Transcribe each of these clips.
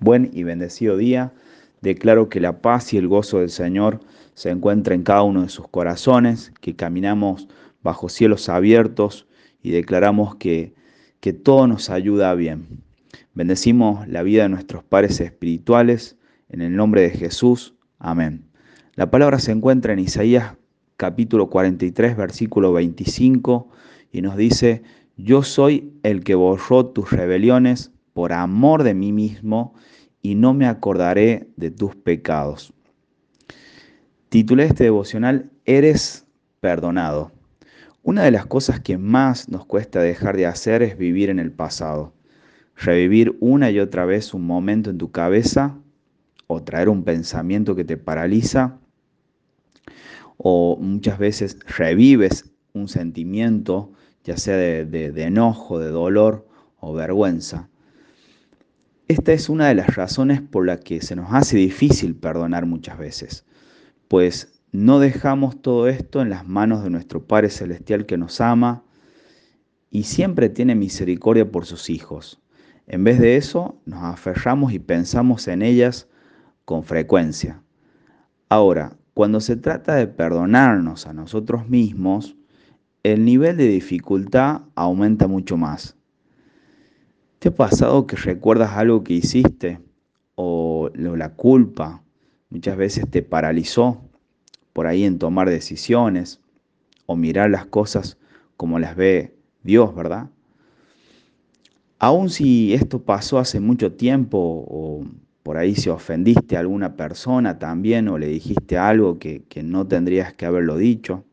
Buen y bendecido día. Declaro que la paz y el gozo del Señor se encuentran en cada uno de sus corazones, que caminamos bajo cielos abiertos y declaramos que, que todo nos ayuda bien. Bendecimos la vida de nuestros padres espirituales en el nombre de Jesús. Amén. La palabra se encuentra en Isaías capítulo 43, versículo 25 y nos dice, yo soy el que borró tus rebeliones por amor de mí mismo y no me acordaré de tus pecados. Titulé este devocional, Eres perdonado. Una de las cosas que más nos cuesta dejar de hacer es vivir en el pasado. Revivir una y otra vez un momento en tu cabeza o traer un pensamiento que te paraliza o muchas veces revives un sentimiento, ya sea de, de enojo, de dolor o vergüenza. Esta es una de las razones por la que se nos hace difícil perdonar muchas veces, pues no dejamos todo esto en las manos de nuestro Padre Celestial que nos ama y siempre tiene misericordia por sus hijos. En vez de eso, nos aferramos y pensamos en ellas con frecuencia. Ahora, cuando se trata de perdonarnos a nosotros mismos, el nivel de dificultad aumenta mucho más. ¿Te ha pasado que recuerdas algo que hiciste o la culpa muchas veces te paralizó por ahí en tomar decisiones o mirar las cosas como las ve Dios, ¿verdad? Aun si esto pasó hace mucho tiempo o por ahí si ofendiste a alguna persona también o le dijiste algo que, que no tendrías que haberlo dicho.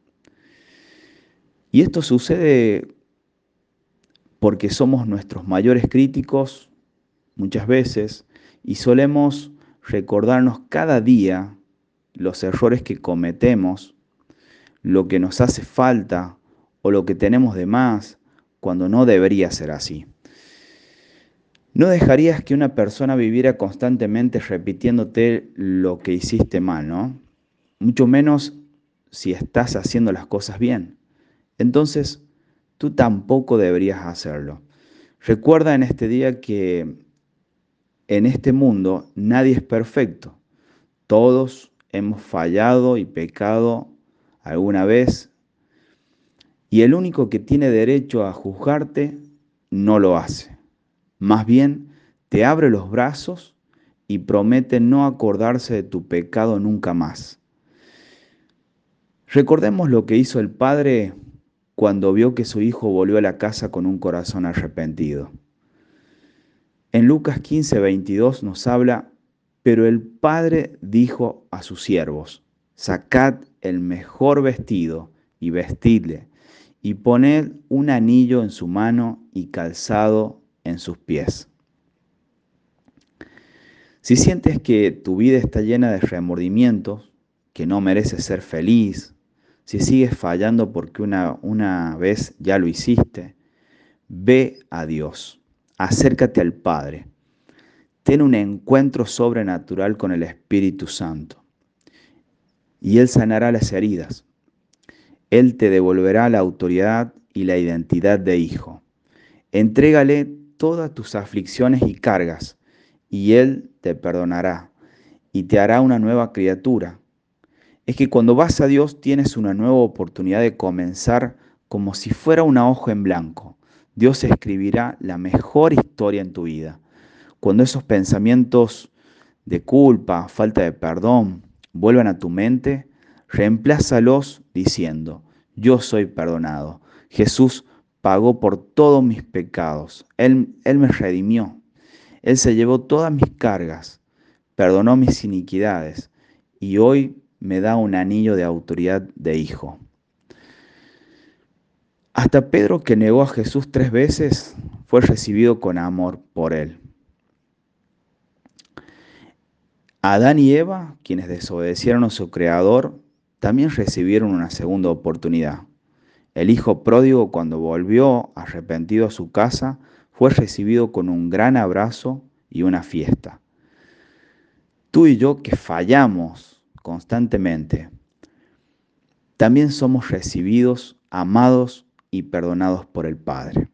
Y esto sucede porque somos nuestros mayores críticos muchas veces y solemos recordarnos cada día los errores que cometemos, lo que nos hace falta o lo que tenemos de más cuando no debería ser así. No dejarías que una persona viviera constantemente repitiéndote lo que hiciste mal, ¿no? Mucho menos si estás haciendo las cosas bien. Entonces, tú tampoco deberías hacerlo. Recuerda en este día que en este mundo nadie es perfecto. Todos hemos fallado y pecado alguna vez y el único que tiene derecho a juzgarte no lo hace. Más bien, te abre los brazos y promete no acordarse de tu pecado nunca más. Recordemos lo que hizo el Padre cuando vio que su hijo volvió a la casa con un corazón arrepentido. En Lucas 15, 22 nos habla, pero el padre dijo a sus siervos, sacad el mejor vestido y vestidle, y poned un anillo en su mano y calzado en sus pies. Si sientes que tu vida está llena de remordimientos, que no mereces ser feliz, si sigues fallando porque una, una vez ya lo hiciste, ve a Dios, acércate al Padre, ten un encuentro sobrenatural con el Espíritu Santo y Él sanará las heridas. Él te devolverá la autoridad y la identidad de hijo. Entrégale todas tus aflicciones y cargas y Él te perdonará y te hará una nueva criatura es que cuando vas a Dios tienes una nueva oportunidad de comenzar como si fuera una hoja en blanco. Dios escribirá la mejor historia en tu vida. Cuando esos pensamientos de culpa, falta de perdón, vuelvan a tu mente, reemplázalos diciendo, yo soy perdonado. Jesús pagó por todos mis pecados. Él, él me redimió. Él se llevó todas mis cargas, perdonó mis iniquidades y hoy me da un anillo de autoridad de hijo. Hasta Pedro, que negó a Jesús tres veces, fue recibido con amor por él. Adán y Eva, quienes desobedecieron a su Creador, también recibieron una segunda oportunidad. El hijo pródigo, cuando volvió arrepentido a su casa, fue recibido con un gran abrazo y una fiesta. Tú y yo que fallamos constantemente, también somos recibidos, amados y perdonados por el Padre.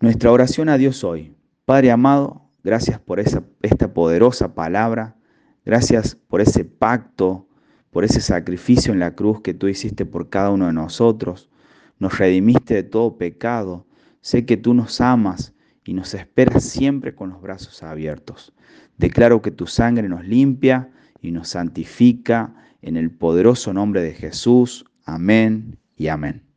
Nuestra oración a Dios hoy, Padre amado, Gracias por esa, esta poderosa palabra. Gracias por ese pacto, por ese sacrificio en la cruz que tú hiciste por cada uno de nosotros. Nos redimiste de todo pecado. Sé que tú nos amas y nos esperas siempre con los brazos abiertos. Declaro que tu sangre nos limpia y nos santifica en el poderoso nombre de Jesús. Amén y amén.